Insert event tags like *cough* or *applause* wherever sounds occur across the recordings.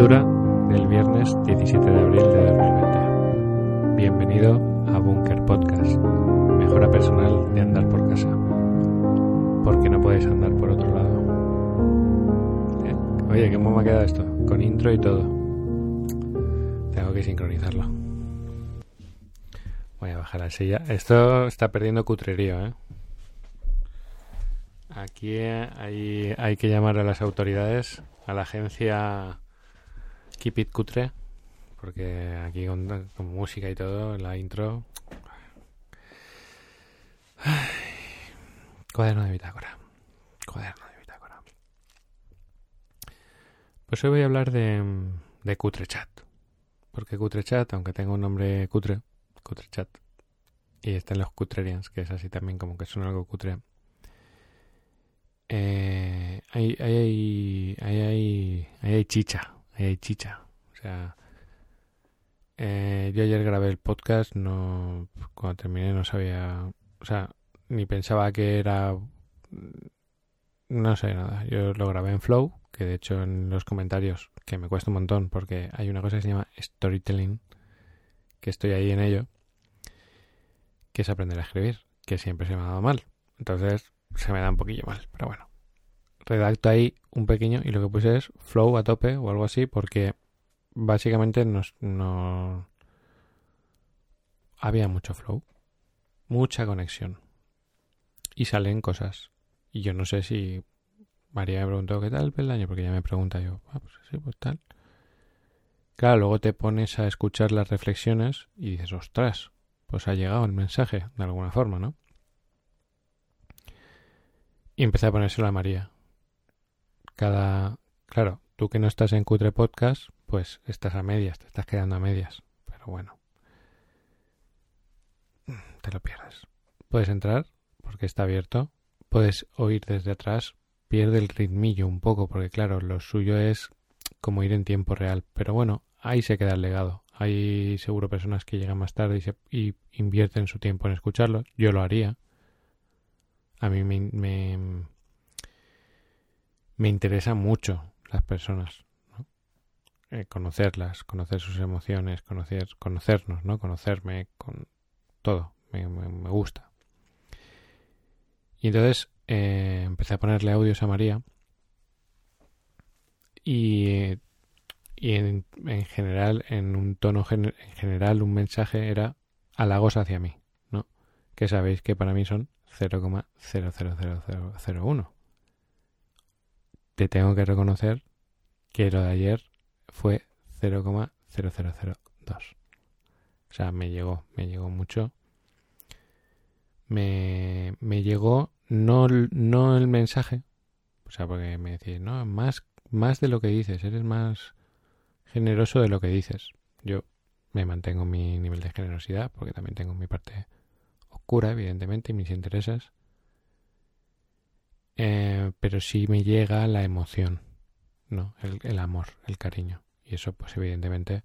Lectura del viernes 17 de abril de 2020. Bienvenido a Bunker Podcast, mejora personal de andar por casa. Porque no podéis andar por otro lado. ¿Eh? Oye, ¿cómo me ha quedado esto? Con intro y todo. Tengo que sincronizarlo. Voy a bajar la silla. Esto está perdiendo cutrerío, ¿eh? Aquí hay, hay que llamar a las autoridades, a la agencia Keep It Cutre, porque aquí con, música y todo, la intro. Ay, cuaderno de bitácora. Cuaderno de bitácora. Pues hoy voy a hablar de, de Cutre Chat. Porque Cutre Chat, aunque tenga un nombre cutre, Cutre Chat, y está en los Cutrerians, que es así también como que suena algo cutre eh, hay, hay, hay, hay, chicha, hay chicha. O sea, eh, yo ayer grabé el podcast, no, cuando terminé no sabía, o sea, ni pensaba que era, no sé nada. Yo lo grabé en Flow, que de hecho en los comentarios, que me cuesta un montón, porque hay una cosa que se llama storytelling, que estoy ahí en ello, que es aprender a escribir, que siempre se me ha dado mal. Entonces, se me da un poquillo mal, pero bueno. Redacto ahí un pequeño y lo que puse es flow a tope o algo así porque básicamente no había mucho flow, mucha conexión y salen cosas. Y yo no sé si María me preguntó qué tal el peldaño porque ya me pregunta yo, ah, pues sí, pues tal. Claro, luego te pones a escuchar las reflexiones y dices, ostras, pues ha llegado el mensaje de alguna forma, ¿no? Y empecé a ponérselo a María. Cada. Claro, tú que no estás en Cutre Podcast, pues estás a medias, te estás quedando a medias. Pero bueno. Te lo pierdes. Puedes entrar, porque está abierto. Puedes oír desde atrás. Pierde el ritmillo un poco, porque claro, lo suyo es como ir en tiempo real. Pero bueno, ahí se queda el legado. Hay seguro personas que llegan más tarde y, se, y invierten su tiempo en escucharlo. Yo lo haría a mí me, me, me interesa mucho las personas, ¿no? Eh, conocerlas, conocer sus emociones, conocer, conocernos, ¿no? Conocerme con todo, me, me, gusta. Y entonces eh, empecé a ponerle audios a María y, y en, en, general, en un tono en general, un mensaje era halagos hacia mí, ¿no? Que sabéis que para mí son 0,00001. Te tengo que reconocer que lo de ayer fue 0,0002. O sea, me llegó, me llegó mucho. Me, me llegó no, no el mensaje, o sea, porque me decís, no, más, más de lo que dices, eres más generoso de lo que dices. Yo me mantengo mi nivel de generosidad porque también tengo mi parte cura, evidentemente, y mis intereses. Eh, pero sí me llega la emoción, ¿no? El, amor, el cariño. Y eso, pues evidentemente,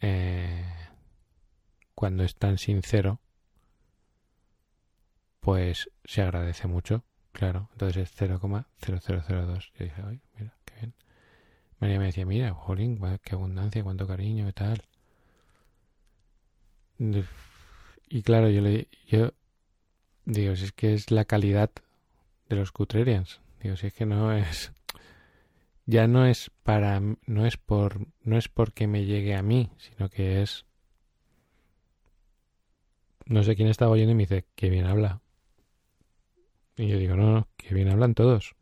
eh, cuando es tan sincero, pues se agradece mucho, claro. Entonces es 0,0002. Yo dije, ay, mira, qué bien. María me decía, mira, jolín, qué abundancia, cuánto cariño, qué tal. Y claro, yo le yo digo, es que es la calidad de los Cutrerians. Digo, si es que no es *laughs* ya no es para no es por no es porque me llegue a mí, sino que es no sé quién estaba oyendo y me dice, que bien habla. Y yo digo, no, no, que bien hablan todos.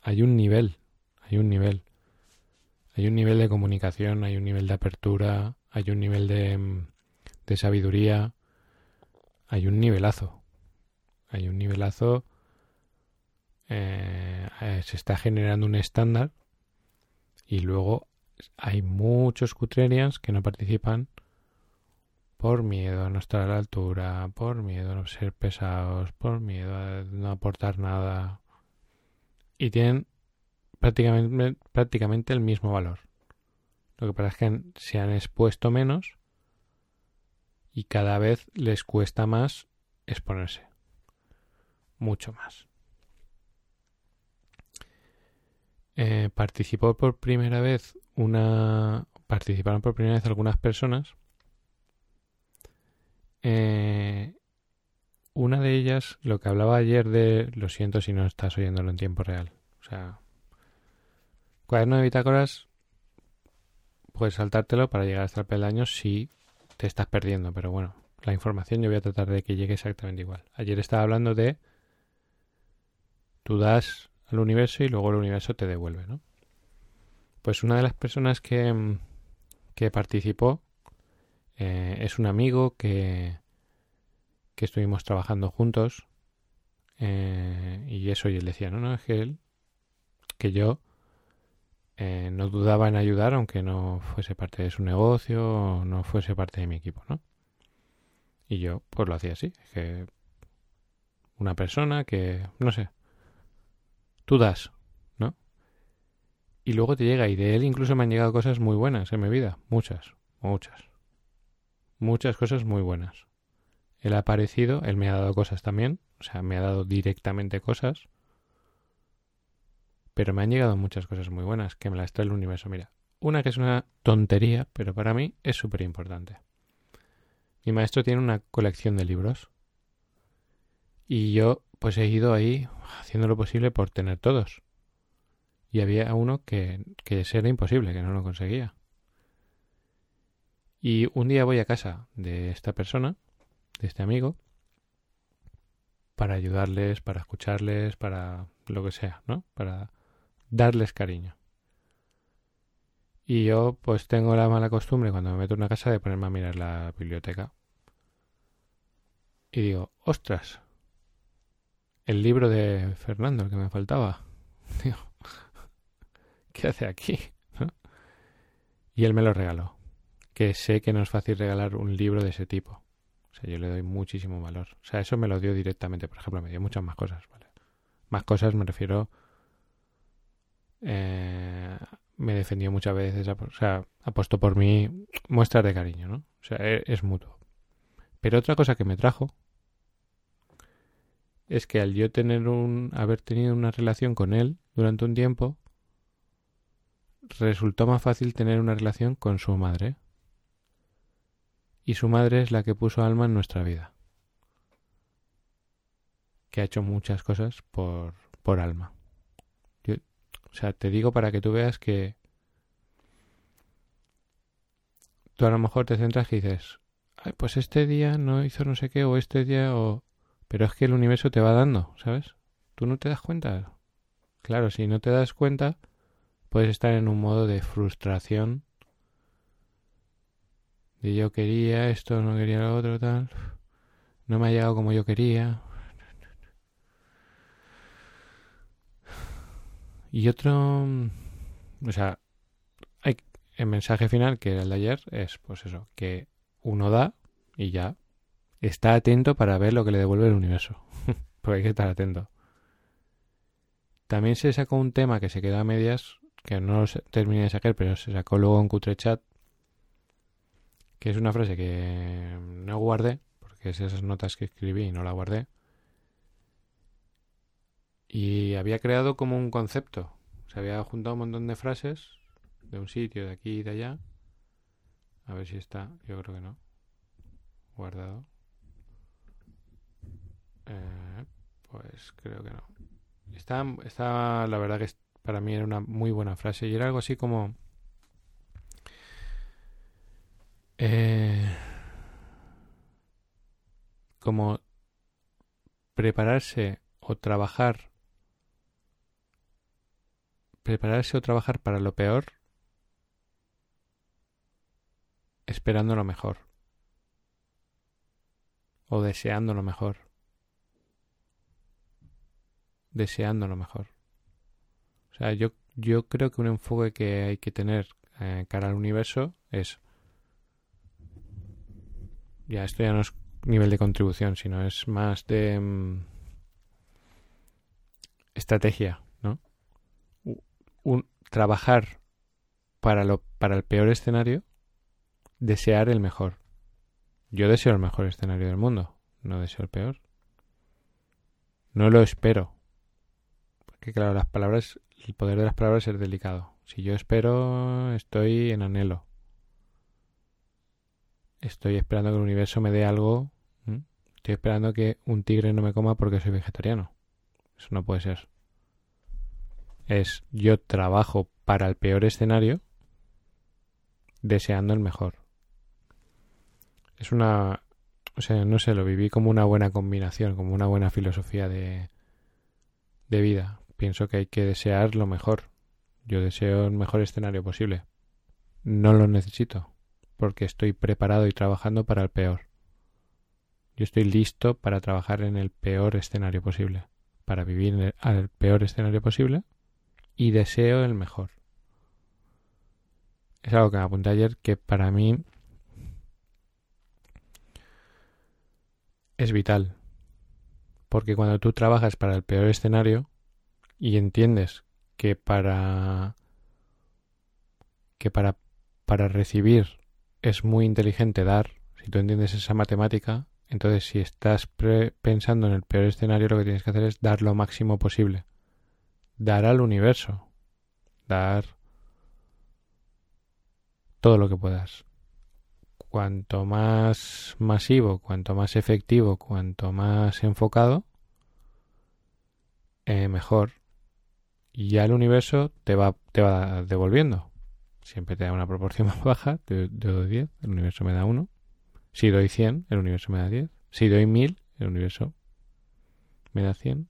Hay un nivel, hay un nivel. Hay un nivel de comunicación, hay un nivel de apertura, hay un nivel de, mm, de sabiduría, hay un nivelazo. Hay un nivelazo. Eh, eh, se está generando un estándar y luego hay muchos cutrerians que no participan por miedo a no estar a la altura, por miedo a no ser pesados, por miedo a no aportar nada. Y tienen prácticamente, prácticamente el mismo valor. Lo que pasa es que se han expuesto menos y cada vez les cuesta más exponerse. Mucho más. eh, participó por primera vez una participaron por primera vez algunas personas eh, una de ellas lo que hablaba ayer de lo siento si no estás oyéndolo en tiempo real o sea cuaderno de bitácoras puedes saltártelo para llegar hasta el peldaño si te estás perdiendo pero bueno la información yo voy a tratar de que llegue exactamente igual ayer estaba hablando de tú das al universo y luego el universo te devuelve, ¿no? Pues una de las personas que, mm, que participó eh, es un amigo que, que estuvimos trabajando juntos eh, y eso y él decía, no, no, es que él, que yo eh, no dudaba en ayudar aunque no fuese parte de su negocio o no fuese parte de mi equipo, ¿no? Y yo pues lo hacía así, que una persona que, no sé, tú das, ¿no? Y luego te llega, y de él incluso me han llegado cosas muy buenas en mi vida, muchas, muchas, muchas cosas muy buenas. Él ha aparecido, él me ha dado cosas también, o sea, me ha dado directamente cosas, pero me han llegado muchas cosas muy buenas que me las trae el universo. Mira, una que es una tontería, pero para mí es súper importante. Mi maestro tiene una colección de libros y yo pues he ido ahí haciendo lo posible por tener todos. Y había uno que, que era imposible, que no lo conseguía. Y un día voy a casa de esta persona, de este amigo, para ayudarles, para escucharles, para lo que sea, ¿no? Para darles cariño. Y yo pues tengo la mala costumbre cuando me meto en una casa de ponerme a mirar la biblioteca. Y digo, ostras, el libro de Fernando, el que me faltaba. *laughs* Digo, ¿qué hace aquí? *laughs* Y él me lo regaló. Que sé que no es fácil regalar un libro de ese tipo. O sea, yo le doy muchísimo valor. O sea, eso me lo dio directamente. Por ejemplo, me dio muchas más cosas. ¿vale? Más cosas me refiero... Eh, me defendió muchas veces. O sea, apostó por mí muestras de cariño, ¿no? O sea, e, es mutuo. Pero otra cosa que me trajo es que al yo tener un haber tenido una relación con él durante un tiempo resultó más fácil tener una relación con su madre. Y su madre es la que puso alma en nuestra vida. Que ha hecho muchas cosas por por alma. O sea te digo para que tú veas que tú a lo mejor te centras y dices Ay, pues este día no hizo no sé qué o este día o pero es que el universo te va dando, ¿sabes? ¿Tú no te das cuenta? Claro, si no te das cuenta, puedes estar en un modo de frustración. De yo quería esto, no quería lo otro, tal. No me ha llegado como yo quería. Y otro... O sea, el mensaje final, que era el de ayer, es pues eso, que uno da y ya está atento para ver lo que le devuelve el universo. *laughs* Porque hay que estar atento. También se sacó un tema que se quedó a medias, que no terminé de sacar, pero se sacó luego en Cutrechat, que es una frase que no guardé, porque es esas notas que escribí y no la guardé. Y había creado como un concepto. Se había juntado un montón de frases de un sitio, de aquí y de allá. A ver si está, yo creo que no. Guardado. Eh, pues creo que no. Está, está, la verdad que para mí era una muy buena frase y era algo así como... Eh, como prepararse o trabajar prepararse o trabajar para lo peor esperando lo mejor o deseando lo mejor deseando lo mejor. O sea, yo, yo creo que un enfoque que hay que tener eh, cara al universo es... Ya, esto ya no es nivel de contribución, sino es más de mm, estrategia, ¿no? Un, trabajar para, lo, para el peor escenario, desear el mejor. Yo deseo el mejor escenario del mundo, no deseo el peor. No lo espero, que claro, las palabras, el poder de las palabras es delicado. Si yo espero, estoy en anhelo. Estoy esperando que el universo me dé algo. Estoy esperando que un tigre no me coma porque soy vegetariano. Eso no puede ser. Es yo trabajo para el peor escenario deseando el mejor. Es una... O sea, no sé, lo viví como una buena combinación, como una buena filosofía de, de vida. Pienso que hay que desear lo mejor. Yo deseo el mejor escenario posible. No lo necesito, porque estoy preparado y trabajando para el peor. Yo estoy listo para trabajar en el peor escenario posible, para vivir en el, peor escenario posible y deseo el mejor. Es algo que me apunté ayer que para mí es vital. Porque cuando tú trabajas para el peor escenario y entiendes que para que para para recibir es muy inteligente dar, si tú entiendes esa matemática, entonces si estás pensando en el peor escenario lo que tienes que hacer es dar lo máximo posible. Dar al universo. Dar todo lo que puedas cuanto más masivo, cuanto más efectivo, cuanto más enfocado, eh, mejor. Y ya el universo te va, te va devolviendo. Siempre te da una proporción *laughs* más baja. Yo, doy 10, el universo me da 1. Si doy 100, el universo me da 10. Si doy 1000, el universo me da 100.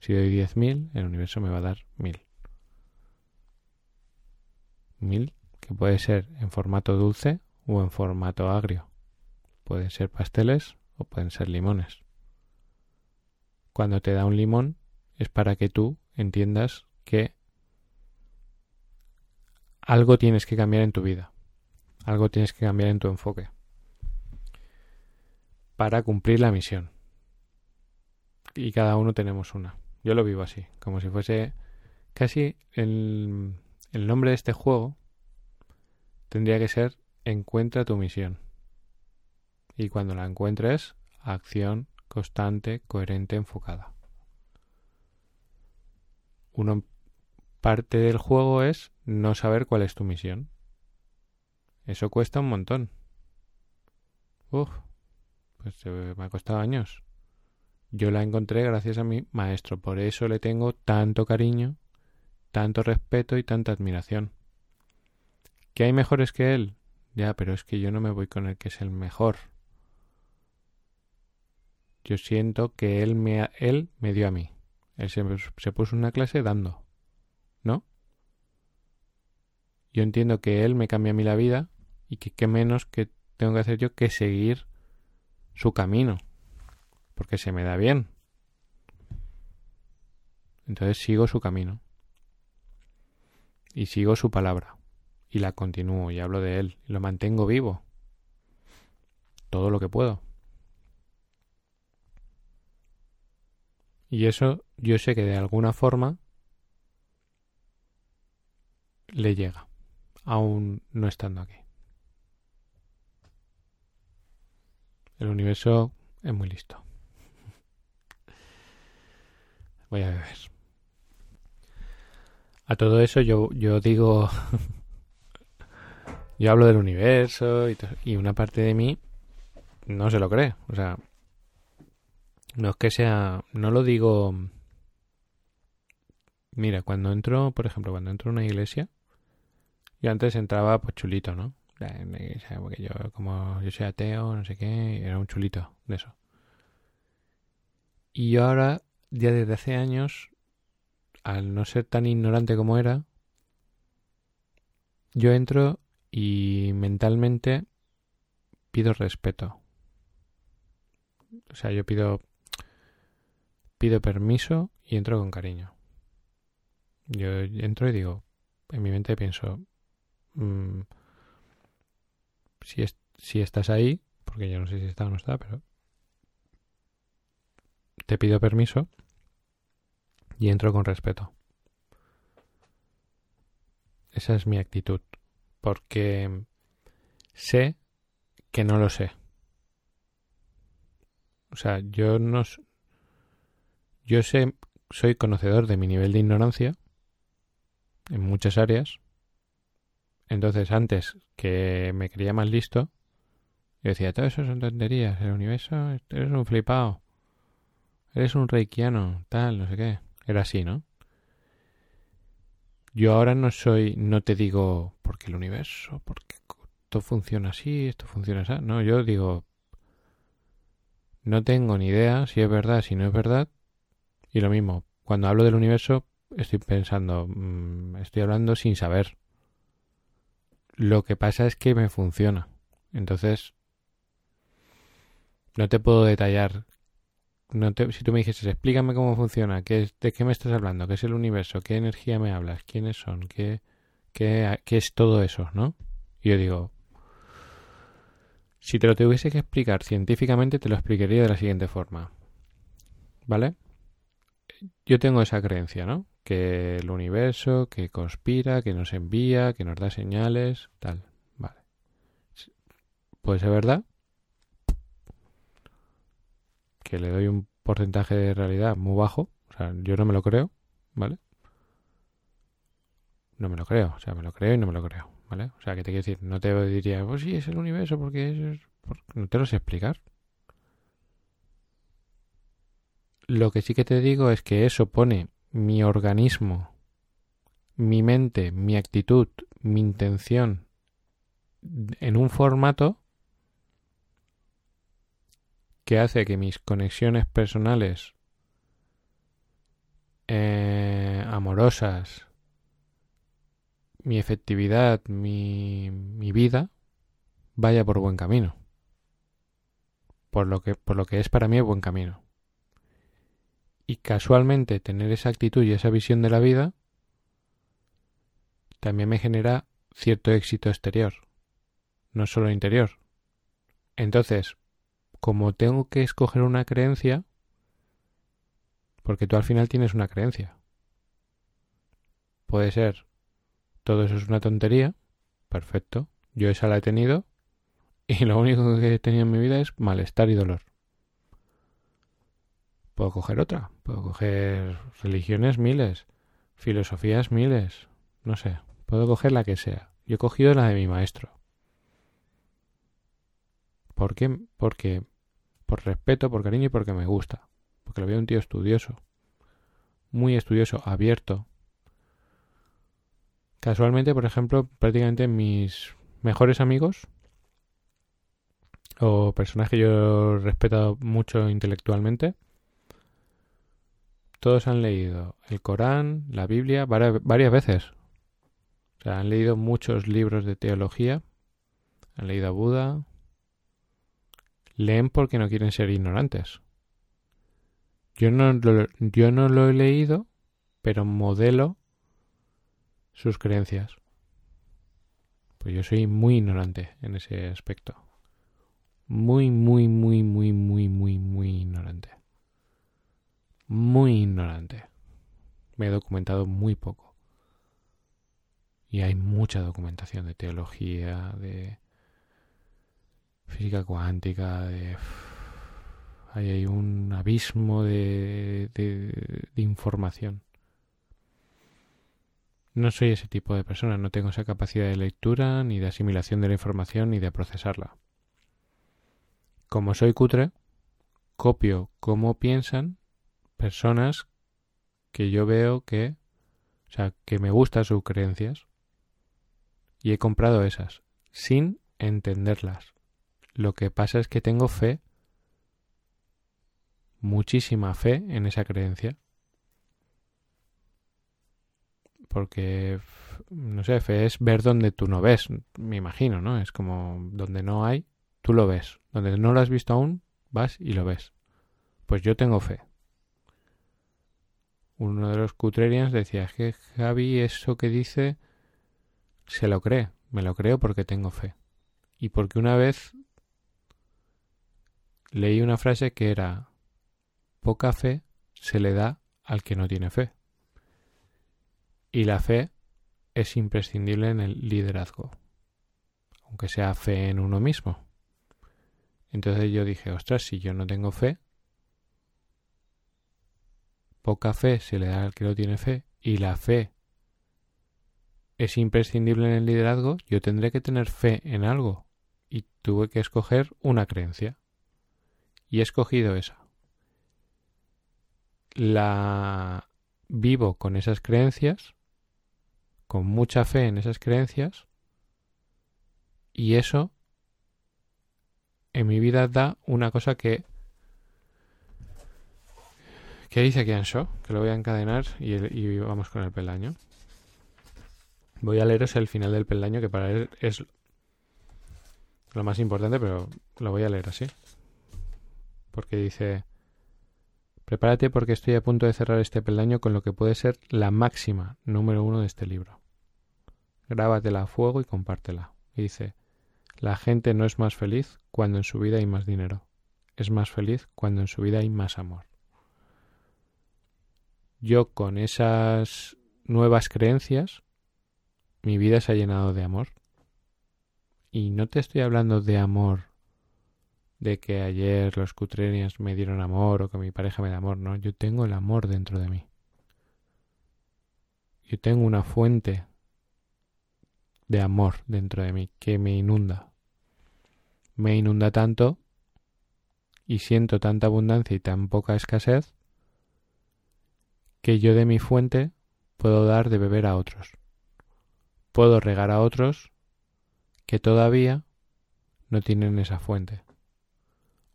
Si doy 10.000, el universo me va a dar 1000. 1000, que puede ser en formato dulce o en formato agrio. Pueden ser pasteles o pueden ser limones. Cuando te da un limón es para que tú entiendas que algo tienes que cambiar en tu vida, algo tienes que cambiar en tu enfoque para cumplir la misión. Y cada uno tenemos una. Yo lo vivo así, como si fuese casi el, el nombre de este juego tendría que ser encuentra tu misión. Y cuando la encuentres, acción constante, coherente, enfocada. Una parte del juego es no saber cuál es tu misión. Eso cuesta un montón. Uf, pues me ha costado años. Yo la encontré gracias a mi maestro, por eso le tengo tanto cariño, tanto respeto y tanta admiración. ¿Qué hay mejores que él? Ya, pero es que yo no me voy con el que es el mejor. Yo siento que él me, él me dio a mí. Él se puso una clase dando. ¿No? Yo entiendo que él me cambia a mí la vida y que qué menos que tengo que hacer yo que seguir su camino. Porque se me da bien. Entonces sigo su camino. Y sigo su palabra y la continúo y hablo de él y lo mantengo vivo todo lo que puedo. Y eso yo sé que de alguna forma le llega, aún no estando aquí. El universo es muy listo. *laughs* Voy a beber. A todo eso yo, yo digo *laughs* Yo hablo del universo y, una parte de mí no se lo cree. O sea, no es que sea, no lo digo. Mira, cuando entro, por ejemplo, cuando entro a una iglesia, yo antes entraba pues chulito, ¿no? Porque yo, como yo soy ateo, no sé qué, era un chulito de eso. Y yo ahora, ya desde hace años, al no ser tan ignorante como era, yo entro y mentalmente pido respeto. O sea, yo pido pido permiso y entro con cariño. Yo entro y digo, en mi mente pienso, mm, si, es, si estás ahí, porque yo no sé si está o no está, pero te pido permiso y entro con respeto. Esa es mi actitud porque sé que no lo sé. O sea, yo no yo sé soy conocedor de mi nivel de ignorancia en muchas áreas. Entonces, antes que me creía más listo, yo decía, todo eso son tonterías, el universo, eres un flipado, eres un reikiano, tal, no sé qué. Era así, ¿no? Yo ahora no soy, no te digo, porque el universo, porque esto funciona así, esto funciona así. No, yo digo, no tengo ni idea si es verdad, si no es verdad. Y lo mismo, cuando hablo del universo, estoy pensando, mm, estoy hablando sin saber. Lo que pasa es que me funciona. Entonces, no te puedo detallar. No te, si tú me dijeses, explícame cómo funciona, qué, de qué me estás hablando, qué es el universo, qué energía me hablas, quiénes son, qué, qué, qué es todo eso, ¿no? Y yo digo, si te lo tuviese que explicar científicamente, te lo explicaría de la siguiente forma. ¿Vale? Yo tengo esa creencia, ¿no? Que el universo, que conspira, que nos envía, que nos da señales, tal. Vale. Puede ser verdad. Que le doy un porcentaje de realidad muy bajo. O sea, yo no me lo creo, ¿vale? No me lo creo, o sea, me lo creo y no me lo creo. ¿vale? O sea, que te quiero decir, no te diría, pues sí, es el universo porque es... No te lo sé explicar. Lo que sí que te digo es que eso pone mi organismo, mi mente, mi actitud, mi intención en un formato que hace que mis conexiones personales eh, amorosas, mi efectividad, mi, mi vida vaya por buen camino. Por lo, que, por lo que es para mí buen camino. Y casualmente tener esa actitud y esa visión de la vida también me genera cierto éxito exterior, no solo interior. Entonces, como tengo que escoger una creencia, porque tú al final tienes una creencia. Puede ser todo eso es una tontería, perfecto, yo esa la he tenido *laughs* y lo único que he tenido en mi vida es malestar y dolor. Puedo coger otra, puedo coger religiones miles, filosofías miles, no sé, puedo coger la que sea. Yo he cogido la de mi maestro. ¿Por qué? Porque por respeto, por cariño y porque me gusta. Porque lo veo un tío estudioso. Muy estudioso, abierto, Casualmente, por ejemplo, prácticamente mis mejores amigos o personas que yo he respetado mucho intelectualmente, todos han leído el Corán, la Biblia, varias veces. O sea, han leído muchos libros de teología, han leído a Buda, leen porque no quieren ser ignorantes. Yo no yo no lo he leído, pero modelo sus creencias. Pues yo soy muy ignorante en ese aspecto. Muy, muy, muy, muy, muy, muy, muy ignorante. Muy ignorante. Me he documentado muy poco. Y hay mucha documentación de teología, de física cuántica, de... hay un abismo de, de, de información. No soy ese tipo de persona, no tengo esa capacidad de lectura, ni de asimilación de la información, ni de procesarla. Como soy cutre, copio cómo piensan personas que yo veo que, o sea, que me gustan sus creencias y he comprado esas, sin entenderlas. Lo que pasa es que tengo fe, muchísima fe en esa creencia porque, no sé, fe es ver donde tú no ves, me imagino, ¿no? Es como donde no hay, tú lo ves. Donde no lo has visto aún, vas y lo ves. Pues yo tengo fe. Uno de los cutrerians decía que Javi eso que dice se lo cree. Me lo creo porque tengo fe. Y porque una vez leí una frase que era poca fe se le da al que no tiene fe. Y la fe es imprescindible en el liderazgo, aunque sea fe en uno mismo. Entonces yo dije, ostras, si yo no tengo fe, poca fe se le da al que no tiene fe y la fe es imprescindible en el liderazgo, yo tendré que tener fe en algo y tuve que escoger una creencia y he escogido esa. La vivo con esas creencias, con mucha fe en esas creencias y eso en mi vida da una cosa que ¿Qué dice aquí en show? Que lo voy a encadenar y, vamos con el peldaño. Voy a leeros el final del peldaño, que para él es lo más importante, pero lo voy a leer así. Porque dice, prepárate porque estoy a punto de cerrar este peldaño con lo que puede ser la máxima número uno de este libro. Grábatela a fuego y compártela. Y dice, la gente no es más feliz cuando en su vida hay más dinero. Es más feliz cuando en su vida hay más amor yo con esas nuevas creencias, mi vida se ha llenado de amor. Y no te estoy hablando de amor, de que ayer los cutrenias me dieron amor o que mi pareja me da amor, no, yo tengo el amor dentro de mí. Yo tengo una fuente de amor dentro de mí que me inunda. Me inunda tanto y siento tanta abundancia y tan poca escasez que yo de mi fuente puedo dar de beber a otros. Puedo regar a otros que todavía no tienen esa fuente.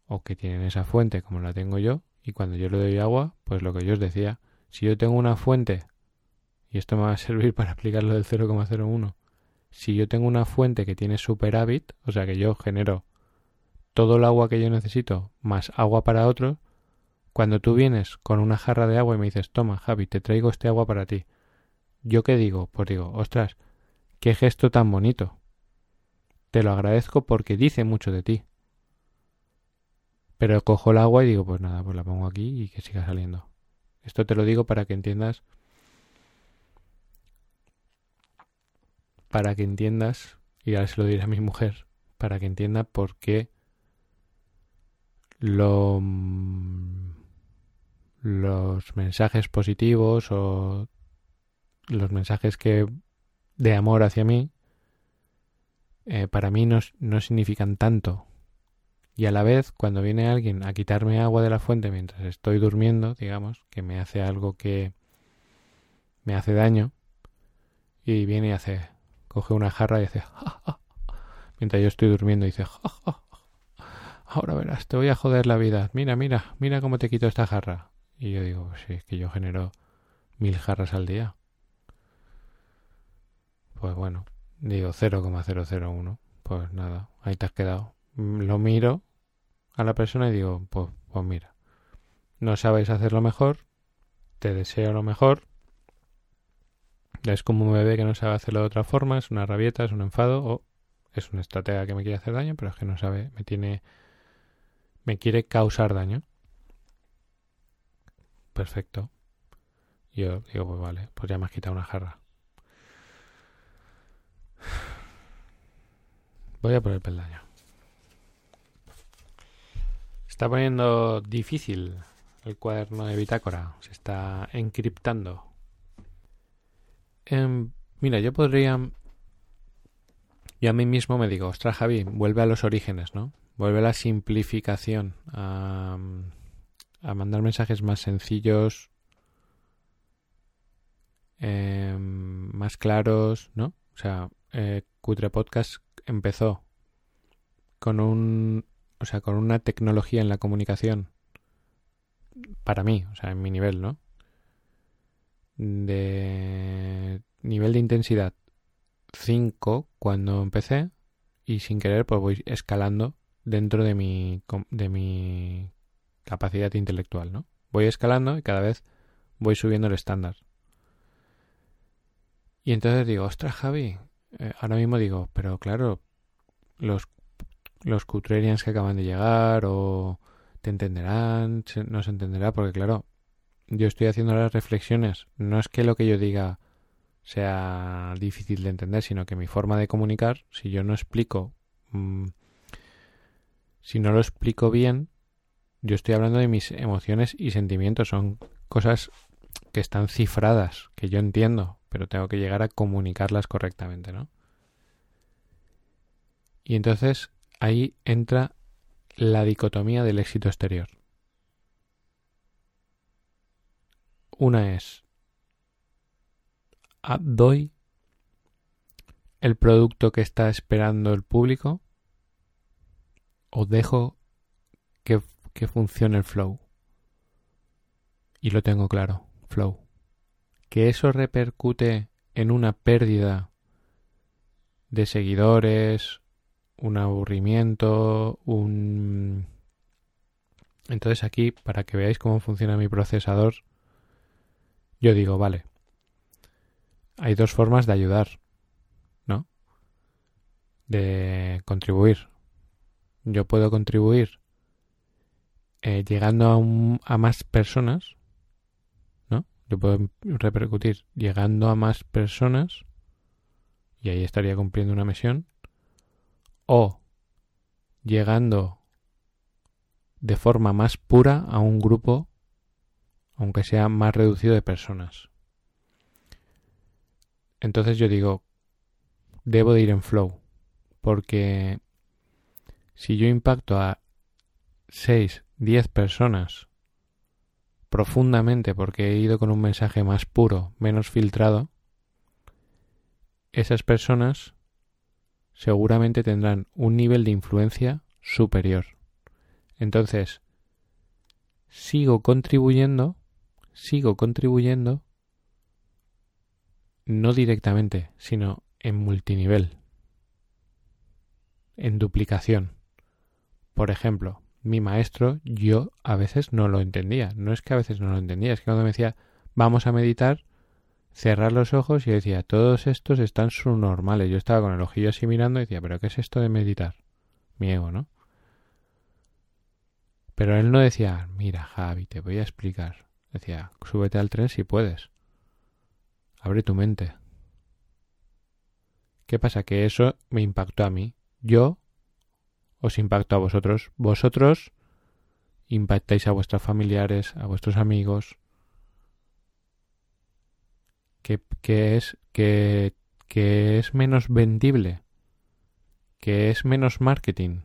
O que tienen esa fuente como la tengo yo, y cuando yo le doy agua, pues lo que yo os decía, si yo tengo una fuente, y esto me va a servir *laughs* para explicar lo del 0,01, si yo tengo una fuente que tiene superávit, o sea que yo genero todo el agua que yo necesito más agua para otros, cuando tú vienes con una jarra de agua y me dices, toma, Javi, te traigo este agua para ti. ¿Yo qué digo? Pues digo, ostras, qué gesto tan bonito. Te lo agradezco porque dice mucho de ti. Pero cojo el agua y digo, pues nada, pues la pongo aquí y que siga saliendo. Esto te lo digo para que entiendas. Para que entiendas, y ahora se lo diré a mi mujer, para que entienda por qué lo los mensajes positivos o los mensajes que de amor hacia mí eh, para mí no, no significan tanto. Y a la vez cuando viene alguien a quitarme agua de la fuente mientras estoy durmiendo digamos que me hace algo que me hace daño y viene y hace coge una jarra y hace mientras yo estoy durmiendo y dice ahora verás te voy a joder la vida. Mira mira mira cómo te quito esta jarra y yo digo, si es que yo genero mil jarras al día. Pues bueno, digo 0,001. Pues nada, ahí te has quedado. Mm, lo miro a la persona y digo, pues, pues mira, no sabéis hacerlo mejor, te deseo lo mejor. Es como un bebé que no sabe hacerlo de otra forma, es una rabieta, es un enfado o es una estratega que me quiere hacer daño, pero es que no sabe, me tiene, me quiere causar daño perfecto. yo digo, pues vale, pues ya me has quitado una jarra. Voy a por el peldaño. Está poniendo difícil el cuaderno de bitácora. Se está encriptando. Em, mira, yo podría... Yo a mí mismo me digo, ostras Javi, vuelve a los orígenes, ¿no? Vuelve a la simplificación. A mandar mensajes más sencillos, em, más claros, ¿no? O sea, eh, Cutre Podcast empezó con un, o sea, con una tecnología en la comunicación para mí, o sea, en mi nivel, ¿no? De nivel de intensidad 5 cuando empecé y sin querer pues voy escalando dentro de mi de mi capacidad intelectual, ¿no? Voy escalando y cada vez voy subiendo el estándar. Y entonces digo, ostras, Javi, eh, ahora mismo digo, pero claro, los, los Cutrerians que acaban de llegar o te entenderán, no se entenderá, porque claro, yo estoy haciendo las reflexiones. No es que lo que yo diga sea difícil de entender, sino que mi forma de comunicar, si yo no explico, mm, si no lo explico bien, yo estoy hablando de mis emociones y sentimientos, son cosas que están cifradas, que yo entiendo, pero tengo que llegar a comunicarlas correctamente, ¿no? Y entonces ahí entra la dicotomía del éxito exterior. Una es, ah, doy el producto que está esperando el público o dejo que, que funcione el flow. Y lo tengo claro, flow. Que eso repercute en una pérdida de seguidores, un aburrimiento, un... Entonces aquí, para que veáis cómo funciona mi procesador, yo digo, vale, hay dos formas de ayudar, ¿no? De contribuir. Yo puedo contribuir eh, llegando a, más personas, ¿no? Yo puedo repercutir llegando a más personas y ahí estaría cumpliendo una misión o llegando de forma más pura a un grupo, aunque sea más reducido de personas. Entonces yo digo, debo de ir en flow, porque si yo impacto a 6, 10 personas profundamente porque he ido con un mensaje más puro, menos filtrado, esas personas seguramente tendrán un nivel de influencia superior. Entonces, sigo contribuyendo, sigo contribuyendo, no directamente, sino en multinivel, en duplicación. Por ejemplo, mi maestro, yo a veces no lo entendía. No es que a veces no lo entendía, es que cuando me decía, vamos a meditar, cerrar los ojos y decía, todos estos están subnormales. Yo estaba con el ojillo así mirando y decía, pero ¿qué es esto de meditar? Mi ego, ¿no? Pero él no decía, mira Javi, te voy a explicar. Decía, súbete al tren si puedes. Abre tu mente. ¿Qué pasa? Que eso me impactó a mí. Yo os impacto a vosotros. Vosotros impactáis a vuestros familiares, a vuestros amigos, que, es, que, que es menos vendible, que es menos marketing.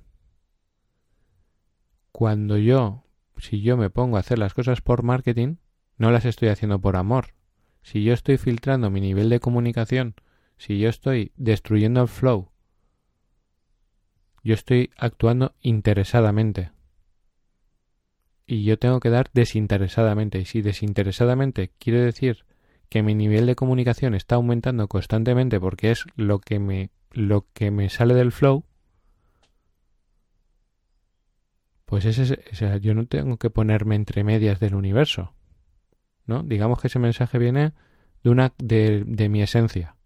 Cuando yo, si yo me pongo a hacer las cosas por marketing, no las estoy haciendo por amor. Si yo estoy filtrando mi nivel de comunicación, si yo estoy destruyendo el flow, yo estoy actuando interesadamente. Y yo tengo que dar desinteresadamente. Y si desinteresadamente quiere decir que mi nivel de comunicación está aumentando constantemente porque es lo que me lo que me sale del flow pues ese, yo no tengo que ponerme entre medias del universo no digamos que ese mensaje viene de una de, de mi esencia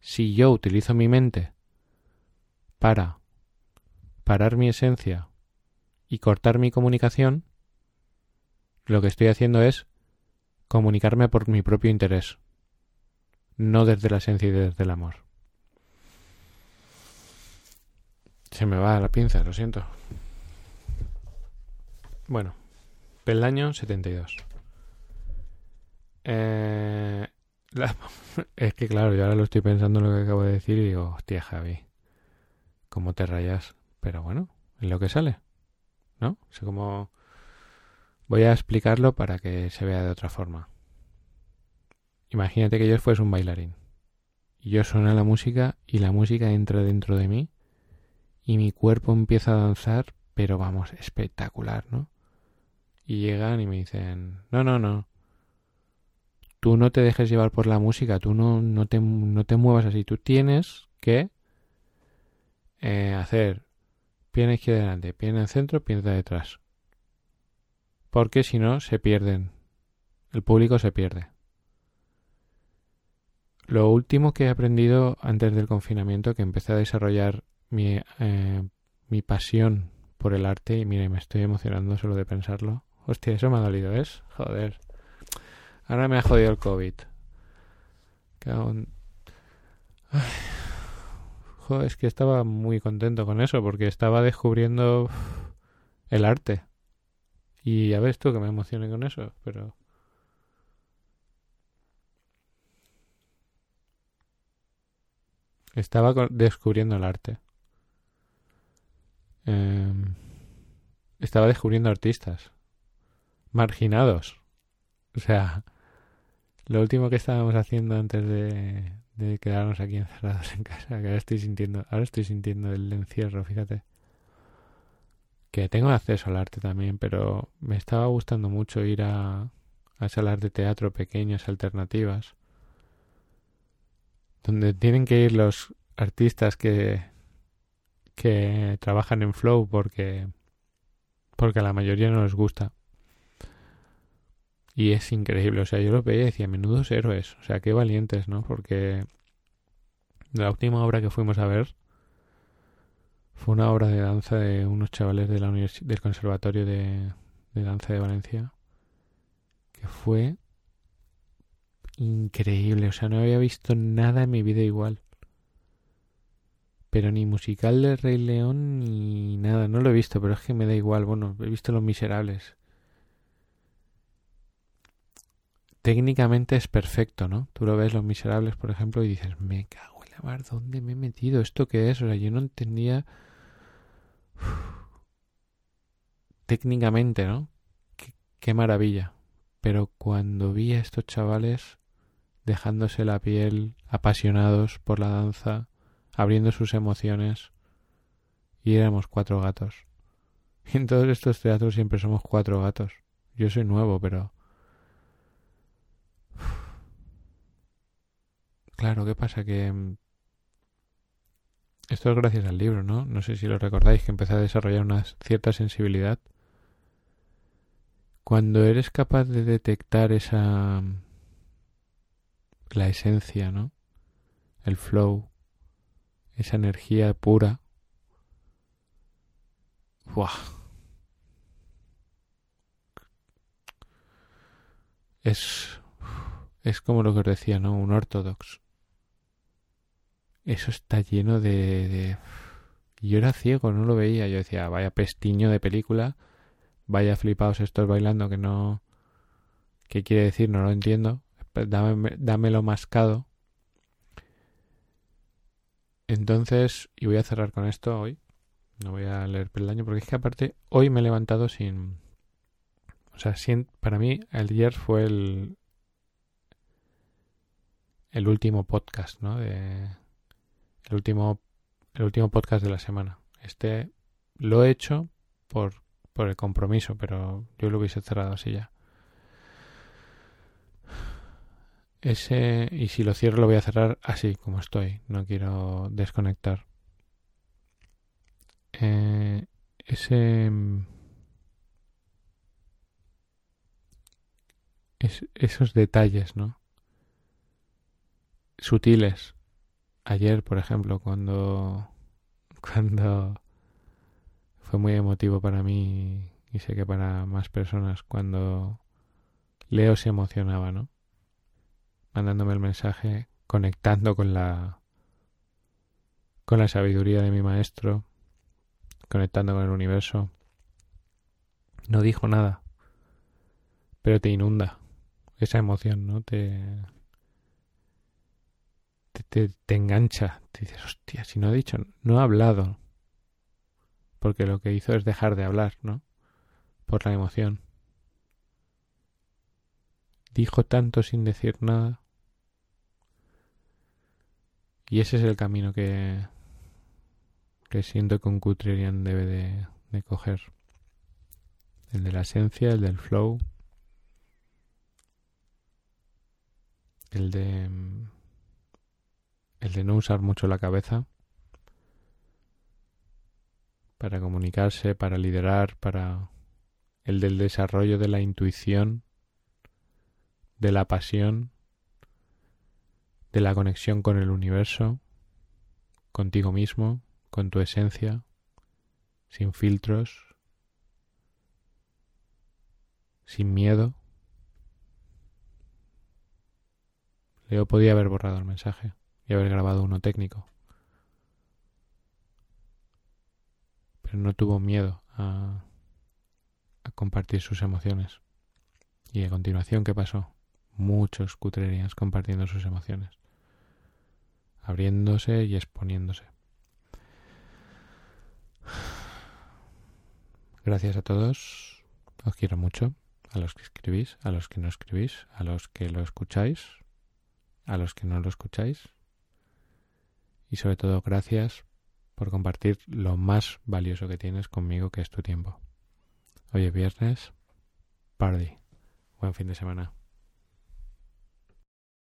si yo utilizo mi mente para parar mi esencia y cortar mi comunicación lo que estoy haciendo es comunicarme por mi propio interés, no desde la esencia y desde el amor. Se me va la pinza, lo siento. Bueno, peldaño 72. Eh, *laughs* es que claro, yo ahora lo estoy pensando en lo que acabo de decir y digo, hostia Javi, ¿cómo te rayas? Pero bueno, es lo que sale, ¿no? Sé cómo Voy a explicarlo para que se vea de otra forma. Imagínate que yo fuese un bailarín. Y yo suena la música y la música entra dentro de mí y mi cuerpo empieza a danzar, pero vamos, espectacular, ¿no? Y llegan y me dicen, no, no, no. Tú no te dejes llevar por la música, tú no, no, te, no te muevas así, tú tienes que eh, hacer pierna izquierda delante, pierna en centro, pierna detrás porque si no se pierden. El público se pierde. Lo último que he aprendido antes del confinamiento, que empecé a desarrollar mi, eh, mi pasión por el arte, y mire, me estoy emocionando solo de pensarlo. Hostia, eso me ha dolido, ¿ves? Joder. Ahora me ha jodido el COVID es que estaba muy contento con eso porque estaba descubriendo el arte. Y ya ves tú que me emocioné con eso, pero... Estaba descubriendo el arte. Em, estaba descubriendo artistas. Marginados. O sea, lo último que estábamos haciendo antes de, de quedarnos aquí encerrados en casa, que ahora estoy sintiendo, ahora estoy sintiendo el encierro, fíjate. Que tengo acceso al arte también, pero me estaba gustando mucho ir a, a salas de teatro pequeñas, alternativas, donde tienen que ir los artistas que, que trabajan en flow porque, porque a la mayoría no les gusta. Y es increíble, o sea, yo lo veía y decía, menudos héroes, o sea, qué valientes, ¿no? Porque la última obra que fuimos a ver fue una obra de danza de unos chavales de la del Conservatorio de, de Danza de Valencia, que fue increíble, o sea, no había visto nada en mi vida igual. Pero ni musical de Rey León ni nada, no lo he visto, pero es que me da igual, bueno, he visto Los Miserables técnicamente es perfecto, ¿no? Tú lo ves Los Miserables, por ejemplo, y dices, me cago en la mar, ¿dónde me he metido? ¿Esto qué es? O sea, yo no entendía técnicamente, ¿no? Qué, maravilla. Pero cuando vi a estos chavales dejándose la piel, apasionados por la danza, abriendo sus emociones, y éramos cuatro gatos. *laughs* En todos estos teatros siempre somos cuatro gatos. Yo soy nuevo, pero Claro, ¿qué pasa? Que mm, esto es gracias al libro, ¿no? No sé si lo recordáis, que empecé a desarrollar una cierta sensibilidad. Cuando eres capaz de detectar esa... Mm, la esencia, ¿no? El flow, esa energía pura. ¡Buah! Es... Es como lo que os decía, ¿no? Un ortodox eso está lleno de. Yo era ciego, no lo veía. Yo decía, vaya pestiño de película, vaya flipados estos bailando que no... ¿Qué quiere decir? No lo entiendo. Dame, dámelo mascado. Entonces, y voy a cerrar con esto hoy. No voy a leer peldaño porque es que aparte hoy me he levantado sin... O sea, sin, para mí el ayer fue el... El último podcast, ¿no? De, el último, el último podcast de la semana. Este lo he hecho por, por el compromiso, pero yo lo hubiese cerrado así ya. Ese, y si lo cierro lo voy a cerrar así como estoy, no quiero desconectar. Eh, ese es, esos detalles, ¿no? Sutiles ayer, por ejemplo, cuando, cuando fue muy emotivo para mí y sé que para más personas, cuando Leo se emocionaba, ¿no? Mandándome el mensaje, conectando con la con la sabiduría de mi maestro, conectando con el universo. No dijo nada, pero te inunda esa emoción, ¿no? Te te, engancha. Te dices, hostia, si no ha dicho, no ha hablado. Porque lo que hizo es dejar de hablar, ¿no? Por la emoción. Dijo tanto sin decir nada. Y ese es el camino que, que siento que un Cutrerian debe de, de coger. El de la esencia, el del flow. El de el de no usar mucho la cabeza para comunicarse, para liderar, para el del desarrollo de la intuición, de la pasión, de la conexión con el universo, contigo mismo, con tu esencia, sin filtros, sin miedo. Leo podía haber borrado el mensaje y haber grabado uno técnico. Pero no tuvo miedo a, compartir sus emociones. Y a continuación, ¿qué pasó? Muchos cutrerías compartiendo sus emociones. abriéndose y exponiéndose. Gracias a todos, os quiero mucho, a los que escribís, a los que no escribís, a los que lo escucháis, a los que no lo escucháis y sobre todo gracias por compartir lo más valioso que tienes conmigo que es tu tiempo. Hoy es viernes, party. Buen fin de semana.